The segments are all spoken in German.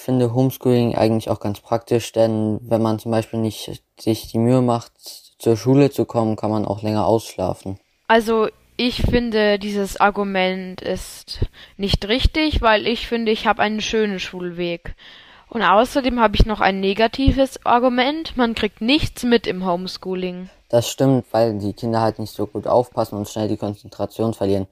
Ich finde Homeschooling eigentlich auch ganz praktisch, denn wenn man zum Beispiel nicht sich die Mühe macht, zur Schule zu kommen, kann man auch länger ausschlafen. Also ich finde, dieses Argument ist nicht richtig, weil ich finde, ich habe einen schönen Schulweg. Und außerdem habe ich noch ein negatives Argument. Man kriegt nichts mit im Homeschooling. Das stimmt, weil die Kinder halt nicht so gut aufpassen und schnell die Konzentration verlieren.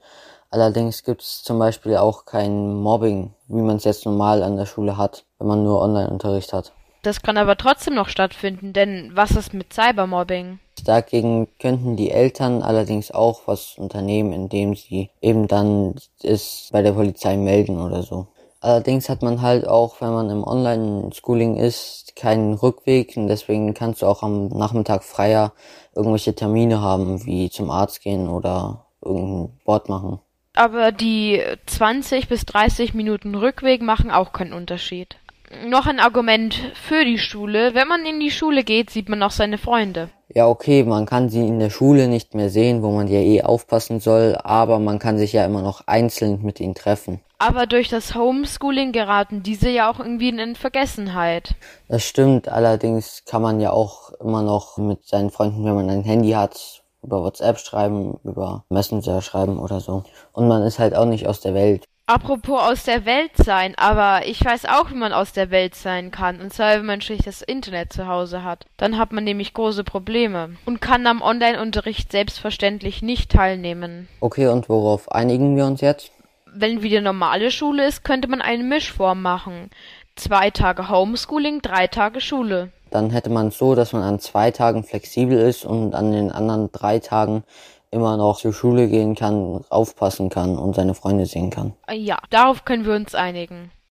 Allerdings gibt es zum Beispiel auch kein Mobbing, wie man es jetzt normal an der Schule hat, wenn man nur Online-Unterricht hat. Das kann aber trotzdem noch stattfinden, denn was ist mit Cybermobbing? Dagegen könnten die Eltern allerdings auch was unternehmen, indem sie eben dann es bei der Polizei melden oder so. Allerdings hat man halt auch, wenn man im Online-Schooling ist, keinen Rückweg und deswegen kannst du auch am Nachmittag freier irgendwelche Termine haben, wie zum Arzt gehen oder irgendeinen Sport machen. Aber die 20 bis 30 Minuten Rückweg machen auch keinen Unterschied. Noch ein Argument für die Schule. Wenn man in die Schule geht, sieht man auch seine Freunde. Ja, okay, man kann sie in der Schule nicht mehr sehen, wo man ja eh aufpassen soll, aber man kann sich ja immer noch einzeln mit ihnen treffen. Aber durch das Homeschooling geraten diese ja auch irgendwie in Vergessenheit. Das stimmt, allerdings kann man ja auch immer noch mit seinen Freunden, wenn man ein Handy hat, über WhatsApp schreiben, über Messenger schreiben oder so. Und man ist halt auch nicht aus der Welt. Apropos aus der Welt sein, aber ich weiß auch, wie man aus der Welt sein kann. Und zwar, wenn man schlicht das Internet zu Hause hat. Dann hat man nämlich große Probleme und kann am Online-Unterricht selbstverständlich nicht teilnehmen. Okay, und worauf einigen wir uns jetzt? Wenn wieder normale Schule ist, könnte man eine Mischform machen. Zwei Tage Homeschooling, drei Tage Schule. Dann hätte man so, dass man an zwei Tagen flexibel ist und an den anderen drei Tagen immer noch zur Schule gehen kann, aufpassen kann und seine Freunde sehen kann. Ja, darauf können wir uns einigen.